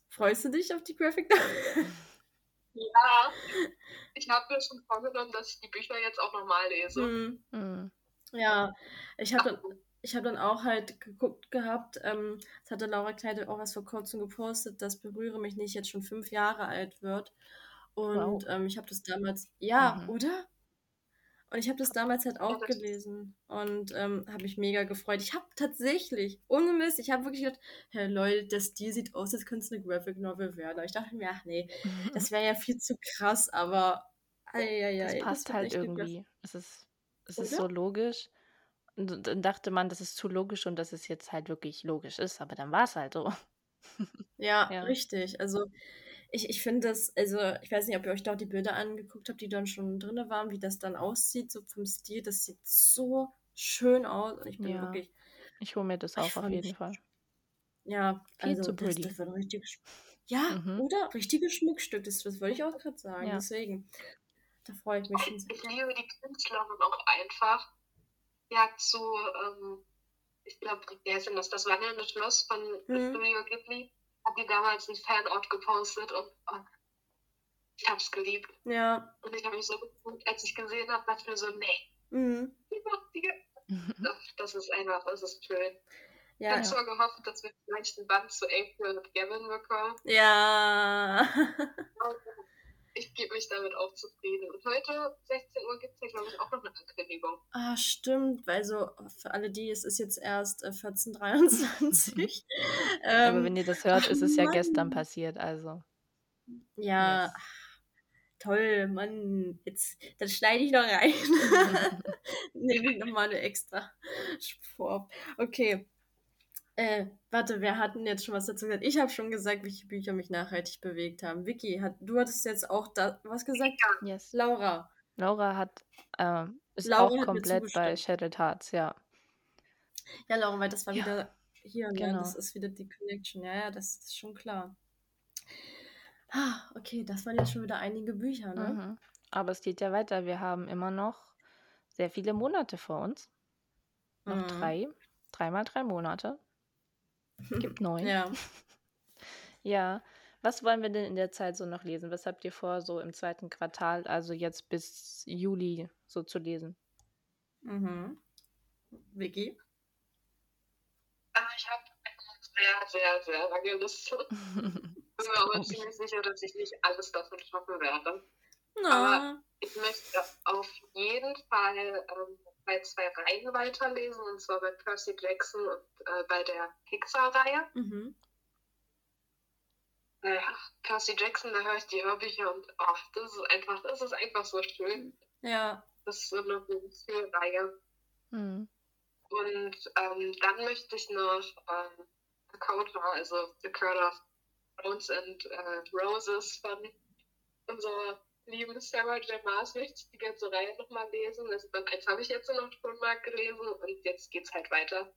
Speaker 3: Freust du dich auf die Graphic Novel?
Speaker 4: Ja, ich habe mir schon vorgenommen, dass ich die Bücher jetzt auch nochmal lese.
Speaker 3: Hm,
Speaker 1: Mm.
Speaker 3: Ja, ich habe dann, ich hab dann auch halt geguckt gehabt, ähm, das hatte Laura Kneide auch was vor kurzem gepostet, dass Berühre mich nicht jetzt schon fünf Jahre alt wird. Und
Speaker 1: Wow.
Speaker 3: ähm, ich habe das damals, ja,
Speaker 1: Mhm.
Speaker 3: oder? Und ich habe das damals halt auch
Speaker 4: das-
Speaker 3: gelesen und ähm, habe mich mega gefreut. Ich habe tatsächlich, ohne Mist, ich habe wirklich gedacht, hey Leute, der Stil sieht aus, als könnte es eine Graphic Novel werden. Aber ich dachte mir, ach nee, das wäre ja viel zu krass, aber eieiei,
Speaker 1: das passt
Speaker 3: wird
Speaker 1: halt irgendwie. Es ist, es ist so logisch. Und dann dachte man, das ist zu logisch und dass es jetzt halt wirklich logisch ist, aber dann war es halt so.
Speaker 3: Ja,
Speaker 1: Ja.
Speaker 3: richtig. Also ich, ich finde das, also ich weiß nicht, ob ihr euch dort die Bilder angeguckt habt, die dann schon drin waren, wie das dann aussieht, so vom Stil. Das sieht so schön aus und ich bin
Speaker 1: Ja.
Speaker 3: wirklich,
Speaker 1: Ich hole mir das auch auf jeden. Fall.
Speaker 3: ja,
Speaker 1: Viel
Speaker 3: also
Speaker 1: zu
Speaker 3: das,
Speaker 1: pretty.
Speaker 3: das wird ein richtiges, ja,
Speaker 1: Mhm.
Speaker 3: oder? Richtiges Schmuckstück, das, das wollte ich auch gerade sagen.
Speaker 1: Ja.
Speaker 3: Deswegen, da freue ich mich schon sehr.
Speaker 4: Ich liebe die Künstlerin auch einfach. Die hat so, ähm, ich glaube, wie heißt denn das? Das wandelnde Schloss von
Speaker 3: Mhm.
Speaker 4: Studio Ghibli. Hat die damals einen Fanort gepostet und oh, ich hab's geliebt.
Speaker 3: Ja,
Speaker 4: Und ich habe mich so gefreut, als ich gesehen habe, dachte ich mir so, nee,
Speaker 3: mhm.
Speaker 4: die macht die. Ach, Das ist einfach, das ist schön. Ich
Speaker 3: ja,
Speaker 4: habe zwar gehofft, dass wir vielleicht einen Band zu April und Gavin bekommen,
Speaker 3: ja.
Speaker 4: aber ich gebe mich damit auch zufrieden. Und heute, 16 Uhr, gibt es ja, glaube ich, auch noch eine Ankündigung.
Speaker 3: Ah, stimmt, weil so für alle die, es ist jetzt erst äh, 14.23
Speaker 1: aber
Speaker 3: ähm,
Speaker 1: wenn ihr das hört,
Speaker 3: ach
Speaker 1: ist es ja
Speaker 3: Mann.
Speaker 1: gestern passiert, also.
Speaker 3: Ja,
Speaker 1: Yes.
Speaker 3: toll, Mann. Jetzt, dann schneide ich noch rein. Nehme ich nochmal eine extra Spur. Okay. Äh, warte, wer hat denn jetzt schon was dazu gesagt? Ich habe schon gesagt, welche Bücher mich nachhaltig bewegt haben. Vicky, hat, du hattest jetzt auch da was gesagt?
Speaker 1: yes.
Speaker 3: Laura.
Speaker 1: Laura hat, äh, ist
Speaker 3: Laura
Speaker 1: auch
Speaker 3: hat
Speaker 1: komplett bei. Shattered Hearts, ja.
Speaker 3: Ja, Laura, weil das war
Speaker 1: Ja,
Speaker 3: wieder hier, ne?
Speaker 1: genau.
Speaker 3: Das ist wieder die Connection. Ja, ja, das ist schon klar. Ah, okay, das waren jetzt schon wieder einige Bücher, ne?
Speaker 1: Mhm. Aber es geht ja weiter. Wir haben immer noch sehr viele Monate vor uns. Noch
Speaker 3: Mhm.
Speaker 1: drei. Dreimal drei Monate. Gibt neun.
Speaker 3: Ja.
Speaker 1: Ja. Was wollen wir denn in der Zeit so noch lesen? Was habt ihr vor, so im zweiten Quartal, also jetzt bis Juli, so zu lesen?
Speaker 3: Mhm. Vicky?
Speaker 4: Äh, Ich habe eine sehr, sehr, sehr lange Liste. Bin mir aber ziemlich sicher, dass ich nicht alles davon schaffen werde.
Speaker 3: Na.
Speaker 4: Ich möchte auf jeden Fall ähm, bei zwei Reihen weiterlesen, und zwar bei Percy Jackson und äh, bei der Pixar-Reihe.
Speaker 3: Mhm.
Speaker 4: Äh, Percy Jackson, da höre ich die Hörbücher und ach, das ist einfach, das ist einfach so schön.
Speaker 3: Ja.
Speaker 4: Das ist so eine Reihe.
Speaker 1: Hm.
Speaker 4: Und ähm, dann möchte ich noch ähm, Dakota, also The Crown of Thorns and äh, Roses von unserer lieben Sarah J. Maas möchte ich die ganze Reihe nochmal lesen. Also Band 1 habe ich jetzt noch schon mal gelesen und jetzt geht's halt weiter.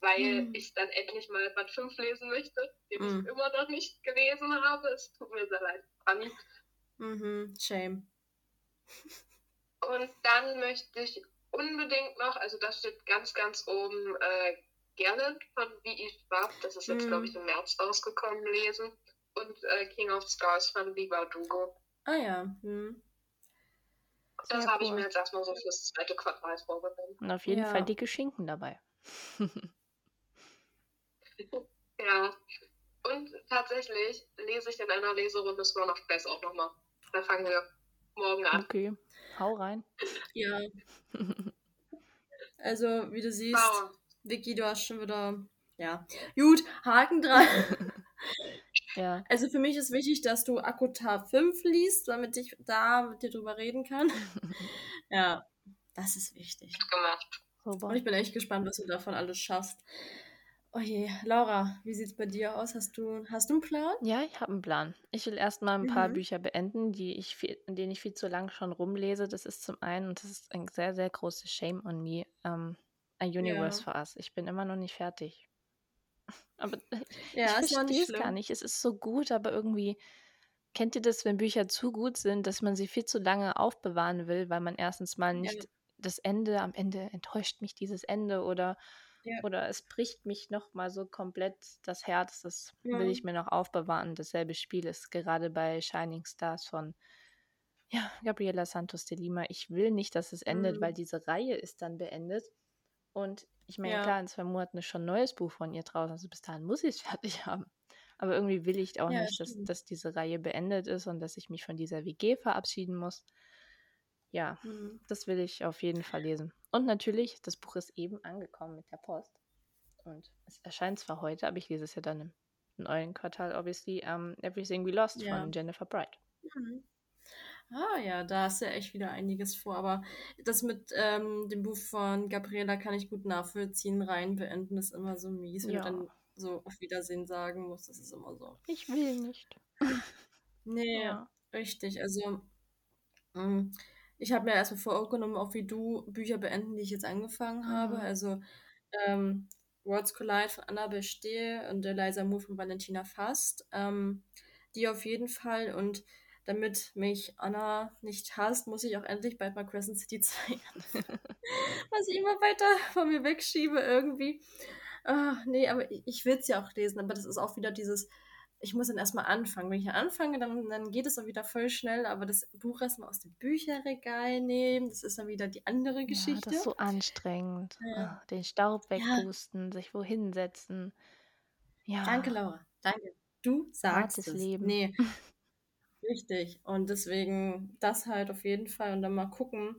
Speaker 4: Weil
Speaker 3: Mhm.
Speaker 4: ich dann endlich mal Band 5 lesen möchte, den
Speaker 3: Mhm.
Speaker 4: ich immer noch nicht gelesen habe. Es tut mir sehr leid, Anni.
Speaker 3: Mhm. Shame.
Speaker 4: Und dann möchte ich unbedingt noch, also das steht ganz, ganz oben, äh, Gallant von V.E. Schwab, das ist jetzt,
Speaker 3: Mhm.
Speaker 4: glaube ich, im März rausgekommen, lesen. Und äh, King of Stars von Viva Dugo.
Speaker 3: Ah ja. Hm.
Speaker 4: Das habe ich
Speaker 1: cool.
Speaker 4: mir jetzt erstmal so fürs zweite Quartal vorgenommen.
Speaker 1: Und auf jeden
Speaker 3: Ja.
Speaker 1: Fall dicke Schinken dabei.
Speaker 4: Ja. Und tatsächlich lese ich in einer Leserunde Throne of Glass auch nochmal. Da fangen wir morgen an.
Speaker 1: okay. Hau rein.
Speaker 3: Ja. Also, wie du siehst,
Speaker 4: Wow.
Speaker 3: Vicky, du hast schon wieder. Ja. Gut, Haken dran.
Speaker 1: ja.
Speaker 3: Also für mich ist wichtig, dass du Akutar 5 liest, damit ich da mit dir drüber reden kann. ja, das ist wichtig.
Speaker 4: Gut gemacht.
Speaker 1: Super.
Speaker 3: Und ich bin echt gespannt, was du davon alles schaffst. Oh je, Laura, wie sieht's bei dir aus? Hast du, hast du einen Plan?
Speaker 1: Ja, ich habe einen Plan. Ich will erstmal ein paar
Speaker 3: Mhm.
Speaker 1: Bücher beenden, die ich viel, in denen ich viel zu lang schon rumlese. Das ist zum einen, und das ist ein sehr, sehr großes Shame on me, ähm, A Universe for Us. Ich bin immer noch nicht fertig. Aber
Speaker 3: Ja,
Speaker 1: ich verstehe es gar nicht. Es ist so gut, aber irgendwie kennt ihr das, wenn Bücher zu gut sind, dass man sie viel zu lange aufbewahren will, weil man erstens mal
Speaker 3: Ja.
Speaker 1: nicht das Ende, am Ende enttäuscht mich dieses Ende oder
Speaker 3: Ja.
Speaker 1: oder es bricht mich noch mal so komplett das Herz. Das will
Speaker 3: Ja.
Speaker 1: ich mir noch aufbewahren. Dasselbe Spiel ist gerade bei Shining Stars von ja, Gabriela Santos de Lima. Ich will nicht, dass es endet,
Speaker 3: Mhm.
Speaker 1: weil diese Reihe ist dann beendet. Und ich meine,
Speaker 3: Ja.
Speaker 1: klar, in zwei Monaten ist schon ein neues Buch von ihr draußen. Also bis dahin muss ich es fertig haben. Aber irgendwie will ich auch
Speaker 3: Ja,
Speaker 1: nicht, dass, dass diese Reihe beendet ist und dass ich mich von dieser WG verabschieden muss. Ja,
Speaker 3: Mhm.
Speaker 1: das will ich auf jeden Fall lesen. Und natürlich, das Buch ist eben angekommen mit der Post. Und es erscheint zwar heute, aber ich lese es ja dann im neuen Quartal, obviously, um, Everything We Lost
Speaker 3: Ja.
Speaker 1: von Jennifer Bright.
Speaker 3: Mhm. Ah ja, da hast du ja echt wieder einiges vor. Aber das mit ähm, dem Buch von Gabriela kann ich gut nachvollziehen. Rein beenden ist immer so mies, wenn
Speaker 1: Ja.
Speaker 3: du dann so auf Wiedersehen sagen musst. Das ist immer so.
Speaker 1: Ich will nicht.
Speaker 3: Nee,
Speaker 1: Ja.
Speaker 3: richtig. Also, ähm, ich habe mir erstmal vorgenommen, auch wie du Bücher beenden, die ich jetzt angefangen habe.
Speaker 1: Mhm.
Speaker 3: Also, ähm, Worlds Collide von Annabel Stehl und Eliza Moore von Valentina Fast. Ähm, die auf jeden Fall. Und damit mich Anna nicht hasst, muss ich auch endlich bald mal Crescent City 2 anfangen. Was ich immer weiter von mir wegschiebe irgendwie. Ah, nee, aber ich, ich will es ja auch lesen, aber das ist auch wieder dieses, ich muss dann erstmal anfangen. Wenn ich anfange, dann, dann geht es auch wieder voll schnell, aber das Buch erstmal aus dem Bücherregal nehmen, das ist dann wieder die andere
Speaker 1: Ja,
Speaker 3: Geschichte.
Speaker 1: das ist so anstrengend.
Speaker 3: Ja.
Speaker 1: Ah, Den Staub
Speaker 3: Ja.
Speaker 1: wegpusten, sich wohin setzen. Ja.
Speaker 3: Danke, Laura. Danke. Du sagst
Speaker 1: Hartes
Speaker 3: es.
Speaker 1: Leben.
Speaker 3: Nee. Richtig. Und deswegen das halt auf jeden Fall und dann mal gucken.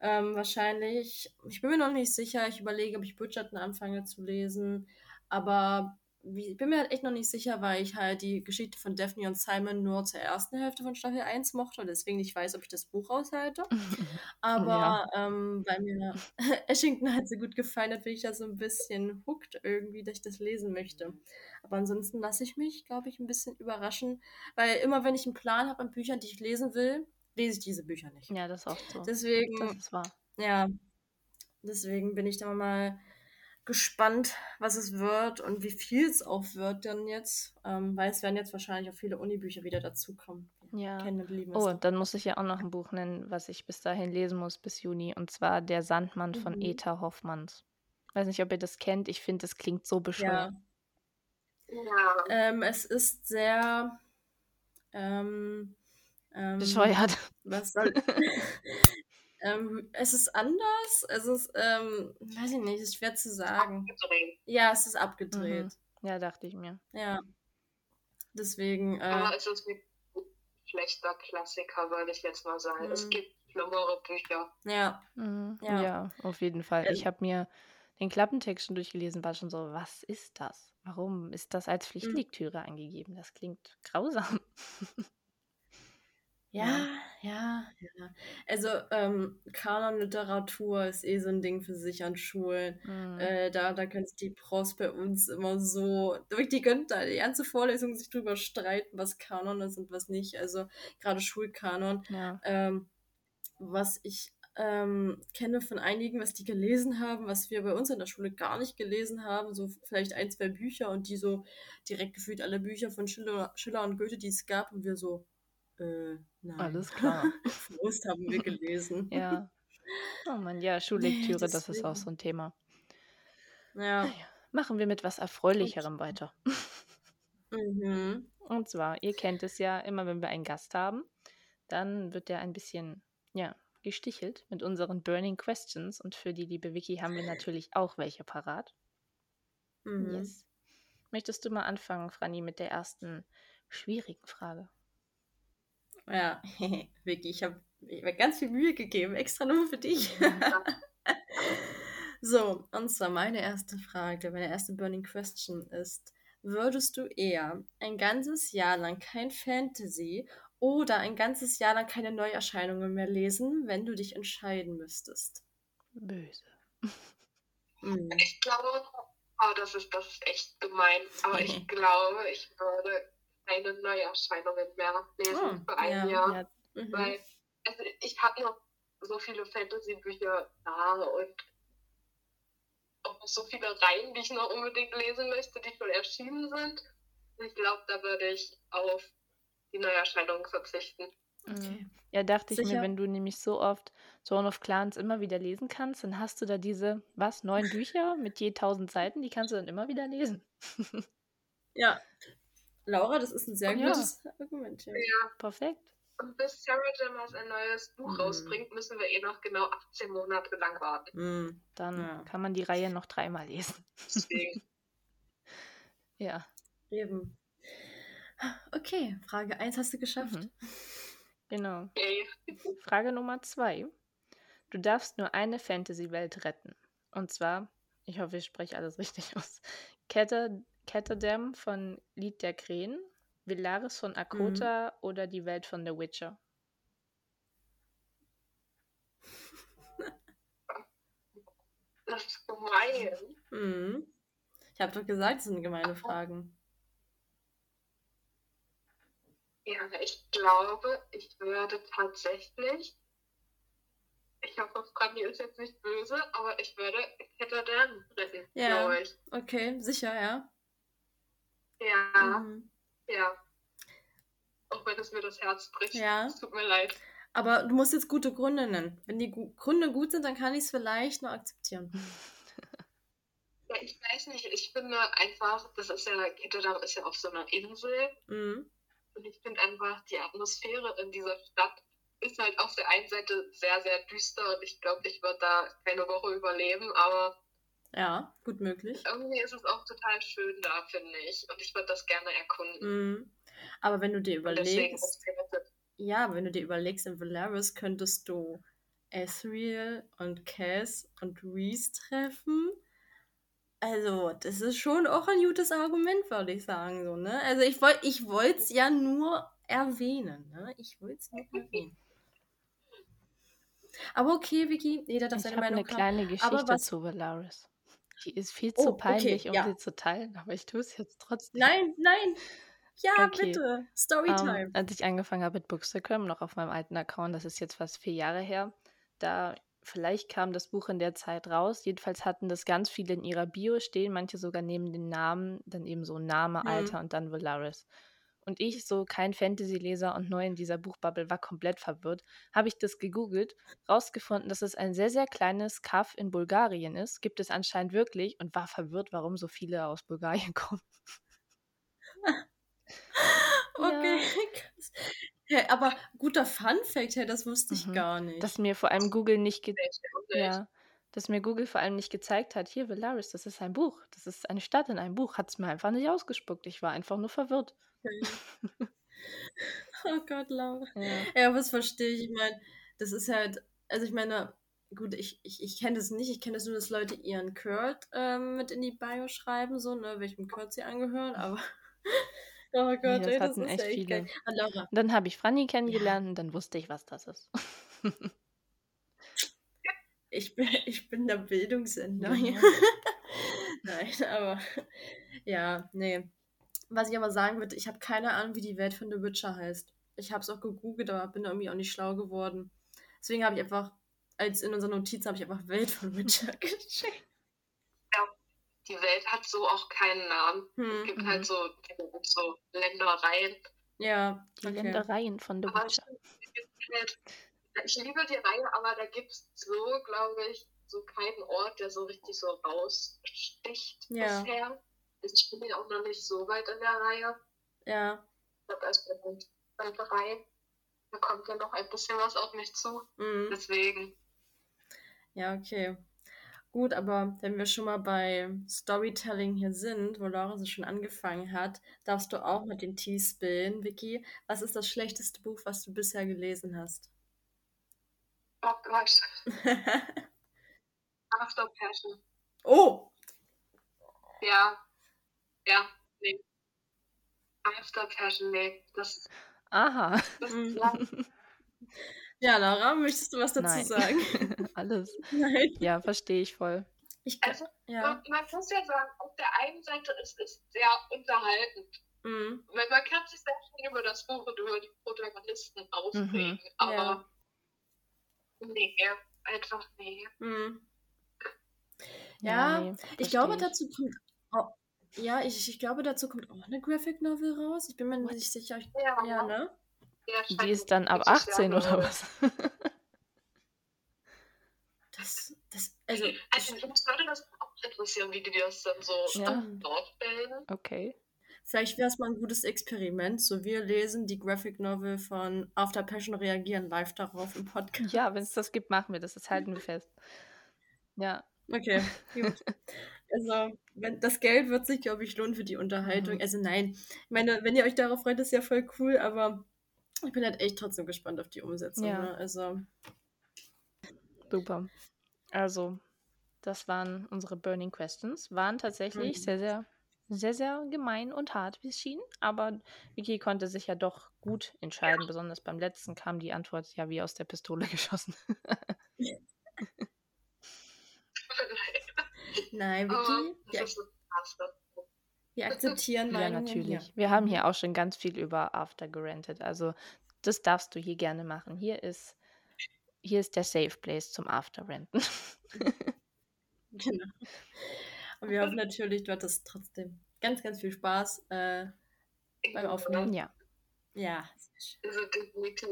Speaker 3: Ähm, wahrscheinlich, ich bin mir noch nicht sicher. Ich überlege, ob ich Bridgerton anfange zu lesen. Aber ich bin mir halt echt noch nicht sicher, weil ich halt die Geschichte von Daphne und Simon nur zur ersten Hälfte von Staffel 1 mochte und deswegen nicht weiß, ob ich das Buch aushalte. Aber ähm, weil mir Ashington halt so gut gefallen hat, bin ich da so ein bisschen hooked irgendwie, dass ich das lesen möchte. Aber ansonsten lasse ich mich, glaube ich, ein bisschen überraschen, weil immer wenn ich einen Plan habe an Büchern, die ich lesen will, lese ich diese Bücher nicht.
Speaker 1: Ja, das ist oft so.
Speaker 3: Deswegen,
Speaker 1: Das ist wahr.
Speaker 3: ja, deswegen bin ich da mal gespannt, was es wird und wie viel es auch wird dann jetzt, ähm, weil es werden jetzt wahrscheinlich auch viele Unibücher wieder dazukommen.
Speaker 1: Ja. Oh, dann muss ich ja auch noch ein Buch nennen, was ich bis dahin lesen muss, bis Juni. Und zwar Der Sandmann von
Speaker 3: Mhm.
Speaker 1: Eta Hoffmanns. Weiß nicht, ob ihr das kennt. Ich finde, das klingt so bescheuert.
Speaker 3: Ja,
Speaker 4: Ja.
Speaker 3: ähm, es ist sehr ähm, ähm,
Speaker 1: Bescheuert.
Speaker 3: Was soll. ähm, es ist anders. Es ist, ähm, weiß ich nicht, ist schwer zu sagen.
Speaker 4: Abgedreht.
Speaker 3: Ja, es ist abgedreht.
Speaker 1: Ja, dachte ich mir.
Speaker 3: Ja. Deswegen, äh,
Speaker 4: Aber es ist ein schlechter Klassiker, würde ich jetzt mal sagen. Es
Speaker 3: Mhm.
Speaker 4: gibt schlimmere Bücher.
Speaker 3: ja.
Speaker 1: Mhm.
Speaker 3: Ja.
Speaker 1: Ja. auf jeden Fall. Ich habe mir den Klappentext schon durchgelesen, war schon so, was ist das? Warum ist das als Pflichtlektüre angegeben? Das klingt grausam.
Speaker 3: Ja, ja, ja. Also, ähm, Kanonliteratur ist eh so ein Ding für sich an Schulen.
Speaker 1: Mhm.
Speaker 3: Äh, da, da können die Pros bei uns immer so, die können da die ganze Vorlesung sich drüber streiten, was Kanon ist und was nicht. Also, gerade Schulkanon.
Speaker 1: ja.
Speaker 3: Ähm, was ich ähm, kenne von einigen, was die gelesen haben, was wir bei uns in der Schule gar nicht gelesen haben, so vielleicht ein, zwei Bücher und die so direkt gefühlt alle Bücher von Schiller, Schiller und Goethe, die es gab, und wir so, äh, nein.
Speaker 1: Alles klar.
Speaker 3: Prost haben wir gelesen.
Speaker 1: Ja. Oh Mann, ja, Schullektüre, das ist auch so ein Thema.
Speaker 3: Ja.
Speaker 1: Machen wir mit was Erfreulicherem weiter.
Speaker 3: Mhm.
Speaker 1: Und zwar, ihr kennt es ja, immer wenn wir einen Gast haben, dann wird der ein bisschen, ja, gestichelt mit unseren Burning Questions. Und für die liebe Vicky haben wir natürlich auch welche parat.
Speaker 3: Mhm.
Speaker 1: Yes. Möchtest du mal anfangen, Franny, mit der ersten schwierigen Frage?
Speaker 3: Ja, Vicky, ich habe ich hab ganz viel Mühe gegeben, extra nur für dich. so, und zwar meine erste Frage, meine erste Burning Question ist, würdest du eher ein ganzes Jahr lang kein Fantasy oder ein ganzes Jahr lang keine Neuerscheinungen mehr lesen, wenn du dich entscheiden müsstest?
Speaker 1: Böse.
Speaker 3: Hm.
Speaker 4: Ich glaube, oh, das ist, das ist echt gemein, aber ich glaube, ich würde keine Neuerscheinungen mehr lesen
Speaker 3: Oh,
Speaker 4: für ein
Speaker 3: ja,
Speaker 4: Jahr.
Speaker 1: Ja,
Speaker 3: Mhm.
Speaker 4: Weil also ich habe noch so viele Fantasy-Bücher da und auch so viele Reihen, die ich noch unbedingt lesen möchte, die schon erschienen sind. Ich glaube, da würde ich auf die Neuerscheinungen verzichten.
Speaker 1: mhm. ja, dachte ich mir,
Speaker 3: Sicher?
Speaker 1: wenn du nämlich so oft Zone of Clans immer wieder lesen kannst, dann hast du da diese, was, neun Bücher mit je tausend Seiten, die kannst du dann immer wieder lesen.
Speaker 3: Ja. Laura, das ist ein sehr
Speaker 1: Ja.
Speaker 3: gutes Argument. Ja.
Speaker 1: Perfekt.
Speaker 4: Und bis Sarah Jammers ein neues Buch
Speaker 3: Mhm.
Speaker 4: rausbringt, müssen wir eh noch genau 18 Monate lang warten.
Speaker 3: Hm.
Speaker 1: Dann
Speaker 3: Ja.
Speaker 1: kann man die Reihe noch dreimal lesen.
Speaker 4: Deswegen.
Speaker 1: Ja.
Speaker 3: Eben. Okay, Frage 1 hast du geschafft.
Speaker 1: Mhm. Genau.
Speaker 4: Okay.
Speaker 1: Frage Nummer zwei. Du darfst nur eine Fantasy-Welt retten. Und zwar, ich hoffe, ich spreche alles richtig aus. Ketter, Ketterdam von Lied der Krähen, Villaris von Akota oder die Welt von The Witcher.
Speaker 4: Das ist gemein.
Speaker 3: Mhm. Ich habe doch gesagt, das sind gemeine Fragen.
Speaker 4: Ja, ich glaube, ich würde tatsächlich. Ich hoffe, Franny ist jetzt nicht böse, aber ich würde Ketterdam retten,
Speaker 3: Ja.
Speaker 4: glaube ich.
Speaker 3: Okay, sicher, ja.
Speaker 4: Ja,
Speaker 3: Mhm.
Speaker 4: ja. Auch wenn es mir das Herz bricht.
Speaker 3: Ja.
Speaker 4: Es tut mir leid.
Speaker 3: Aber du musst jetzt gute Gründe nennen. Wenn die Gu Gründe gut sind, dann kann ich es vielleicht noch akzeptieren.
Speaker 4: Ja, ich weiß nicht, ich finde einfach, das ist ja, Ketterdam ist ja auf so einer Insel.
Speaker 3: Mhm.
Speaker 4: Und ich finde einfach, die Atmosphäre in dieser Stadt ist halt auf der einen Seite sehr, sehr düster und ich glaube, ich würde da keine Woche überleben, aber
Speaker 3: Ja, gut möglich.
Speaker 4: irgendwie ist es auch total schön da, finde ich. Und ich würde das gerne erkunden.
Speaker 3: Mhm. Aber wenn du dir überlegst, ja, aber wenn du dir überlegst, in Valeris könntest du Ezreal und Cass und Reese treffen. Also, das ist schon auch ein gutes Argument, würde ich sagen. So, ne? Also, ich wollte ich es ja nur erwähnen. Ne? Ich wollte es nur erwähnen. Aber okay, Vicky, jeder darf
Speaker 1: Ich
Speaker 3: seine
Speaker 1: habe eine
Speaker 3: Meinung haben.
Speaker 1: kleine Geschichte
Speaker 3: was-
Speaker 1: zu Die ist viel
Speaker 3: Oh,
Speaker 1: zu
Speaker 3: okay,
Speaker 1: peinlich, um
Speaker 3: ja.
Speaker 1: sie zu teilen, aber ich tue es jetzt trotzdem.
Speaker 3: Nein, nein. Ja,
Speaker 1: Okay.
Speaker 3: bitte. Storytime.
Speaker 1: Ähm, als ich angefangen habe mit Bookstagram, noch auf meinem alten Account, das ist jetzt fast vier Jahre her, da vielleicht kam das Buch in der Zeit raus. Jedenfalls hatten das ganz viele in ihrer Bio stehen, manche sogar neben den Namen, dann eben so Name,
Speaker 3: Hm.
Speaker 1: Alter und dann Volaris. Und ich, so kein Fantasy-Leser und neu in dieser Buchbubble, war komplett verwirrt. Habe ich das gegoogelt, rausgefunden, dass es ein sehr, sehr kleines Kaff in Bulgarien ist. Gibt es anscheinend wirklich und war verwirrt, warum so viele aus Bulgarien kommen.
Speaker 3: Okay, krass. Hä, aber guter Fun-Fact, hey, das wusste ich
Speaker 1: Mhm.
Speaker 3: gar nicht.
Speaker 1: Dass mir vor allem Google nicht ge
Speaker 4: Nicht, auch nicht.
Speaker 1: ja, dass mir Google vor allem nicht gezeigt hat, hier Velaris, das ist ein Buch, das ist eine Stadt in einem Buch, hat es mir einfach nicht ausgespuckt. Ich war einfach nur verwirrt.
Speaker 3: Okay. Oh Gott, Laura.
Speaker 1: Ja.
Speaker 3: Ja, aber das verstehe ich. Ich meine, das ist halt, also ich meine, gut, ich, ich, ich kenne das nicht. Ich kenne das nur, dass Leute ihren Kurt ähm, mit in die Bio schreiben, so, ne, welchem Kurt sie angehören, aber oh
Speaker 1: Nee,
Speaker 3: Gott,
Speaker 1: das
Speaker 3: ey, das ist
Speaker 1: echt
Speaker 3: ja echt geil.
Speaker 1: viele.
Speaker 3: Ah, Laura,
Speaker 1: Und dann habe ich Franny kennengelernt und dann wusste ich, was das ist.
Speaker 3: ich bin, ich bin der Bildungssender hier.
Speaker 1: Genau.
Speaker 3: Nein, aber ja, nee. Was ich aber sagen würde, ich habe keine Ahnung, wie die Welt von The Witcher heißt. Ich habe es auch gegoogelt, aber bin irgendwie auch nicht schlau geworden. Deswegen habe ich einfach, als in unserer Notiz habe ich einfach Welt von Witcher geschickt.
Speaker 4: Die Welt hat so auch keinen Namen. Es
Speaker 3: Hm,
Speaker 4: gibt
Speaker 1: Mhm.
Speaker 4: halt so, so Ländereien.
Speaker 3: ja,
Speaker 1: Die
Speaker 3: okay.
Speaker 1: Ländereien von The Witcher.
Speaker 4: halt, ich liebe die Reihe, aber da gibt es so, glaube ich, so keinen Ort, der so richtig so raussticht
Speaker 3: Ja.
Speaker 4: bisher. Ich bin ja auch noch nicht so weit in der Reihe.
Speaker 3: Ja,
Speaker 4: Ich glaube, erst bei drei. Da kommt ja noch ein bisschen was auf mich zu.
Speaker 3: mhm.
Speaker 4: Deswegen.
Speaker 3: ja, okay. Gut, aber wenn wir schon mal bei Storytelling hier sind, wo Laura so schon angefangen hat, darfst du auch mit den Tee spillen. Vicky, was ist das schlechteste Buch, was du bisher gelesen hast?
Speaker 4: Oh Gott. After Passion.
Speaker 3: oh!
Speaker 4: Ja. Ja. Nee. After Passion, nee. Das,
Speaker 1: Aha.
Speaker 4: das
Speaker 3: Mhm.
Speaker 4: ja,
Speaker 3: Ja, Laura, möchtest du was dazu
Speaker 1: Nein.
Speaker 3: sagen?
Speaker 1: Alles.
Speaker 3: Nein.
Speaker 1: Ja, verstehe ich voll.
Speaker 3: Ich,
Speaker 4: Also,
Speaker 3: ja.
Speaker 4: man, man muss ja sagen, auf der einen Seite ist es sehr unterhaltend.
Speaker 3: Mhm.
Speaker 4: Weil man kann sich sehr viel über das Buch und über die Protagonisten aufregen. Aber
Speaker 3: Ja.
Speaker 4: nee, einfach nee.
Speaker 3: Mhm. Ja,
Speaker 1: nee,
Speaker 3: Ich glaube, dazu kommt. Oh, ja, ich, ich glaube, dazu kommt auch eine Graphic Novel raus. Ich bin mir nicht sicher. Ich,
Speaker 4: Ja,
Speaker 3: ja, ne?
Speaker 4: der
Speaker 1: Die ist dann ab
Speaker 4: nächstes
Speaker 1: 18
Speaker 4: Jahr,
Speaker 1: oder was?
Speaker 3: Das, das, also,
Speaker 4: Also, uns würde das auch interessieren, wie die das dann so
Speaker 1: Ja.
Speaker 4: darstellen.
Speaker 1: okay.
Speaker 3: vielleicht wäre es mal ein gutes Experiment. So, wir lesen die Graphic Novel von After Passion, reagieren live darauf im Podcast.
Speaker 1: Ja, wenn es das gibt, machen wir das. Das halten wir fest. Ja,
Speaker 3: Okay, gut. Also, wenn, das Geld wird sich, glaube ich, lohnen für die Unterhaltung.
Speaker 1: Mhm.
Speaker 3: Also, nein. Ich meine, wenn ihr euch darauf freut, ist ja voll cool, aber ich bin halt echt trotzdem gespannt auf die Umsetzung.
Speaker 1: Ja.
Speaker 3: Ne? Also,
Speaker 1: super. Also, das waren unsere Burning Questions. Waren tatsächlich
Speaker 3: Mhm.
Speaker 1: sehr, sehr, sehr, sehr gemein und hart, wie es schien. Aber Vicky konnte sich ja doch gut entscheiden. Besonders beim letzten kam die Antwort ja wie aus der Pistole geschossen.
Speaker 3: nein, Vicky, wir,
Speaker 4: Master.
Speaker 3: wir akzeptieren
Speaker 1: Ja,
Speaker 3: Meinungen
Speaker 1: natürlich.
Speaker 3: hier.
Speaker 1: Wir haben hier auch schon ganz viel über After gerantet. Also, das darfst du hier gerne machen. Hier ist, hier ist der Safe Place zum After-Renten.
Speaker 3: Genau. Und wir hoffen natürlich, du hattest trotzdem ganz, ganz viel Spaß äh, beim Aufnehmen.
Speaker 1: ja.
Speaker 3: Ja.
Speaker 4: Also definitiv.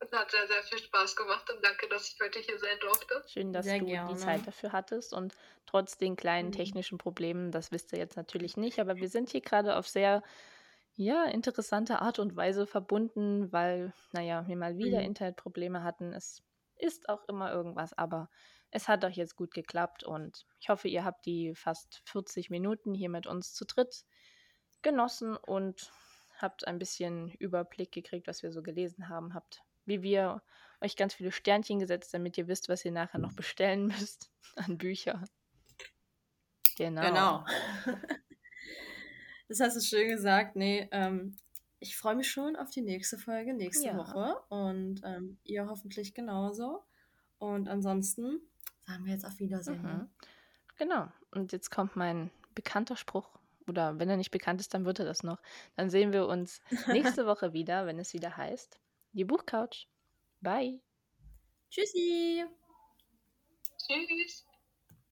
Speaker 4: Es hat sehr, sehr viel Spaß gemacht und danke, dass ich heute hier sein durfte.
Speaker 1: Schön, dass
Speaker 3: Sehr
Speaker 1: du
Speaker 3: gerne.
Speaker 1: die Zeit dafür hattest und trotz den kleinen
Speaker 3: Mhm.
Speaker 1: technischen Problemen, das wisst ihr jetzt natürlich nicht, aber wir sind hier gerade auf sehr, ja, interessante Art und Weise verbunden, weil, naja, wir mal wieder
Speaker 3: Mhm.
Speaker 1: Internetprobleme hatten. Es ist auch immer irgendwas, aber es hat doch jetzt gut geklappt und ich hoffe, ihr habt die fast 40 Minuten hier mit uns zu dritt genossen und habt ein bisschen Überblick gekriegt, was wir so gelesen haben, habt, wie wir euch ganz viele Sternchen gesetzt, damit ihr wisst, was ihr nachher noch bestellen müsst an Bücher. Genau.
Speaker 3: Genau. Das hast du schön gesagt. Nee, ähm, ich freue mich schon auf die nächste Folge, nächste
Speaker 1: Ja.
Speaker 3: Woche. Und ähm, ihr hoffentlich genauso. Und ansonsten sagen wir jetzt auf Wiedersehen. ne?
Speaker 1: Mhm. Genau. Und jetzt kommt mein bekannter Spruch Oder wenn er nicht bekannt ist, dann wird er das noch. Dann sehen wir uns nächste Woche wieder, wenn es wieder heißt, die Buchcouch. Bye.
Speaker 3: Tschüssi.
Speaker 4: Tschüss.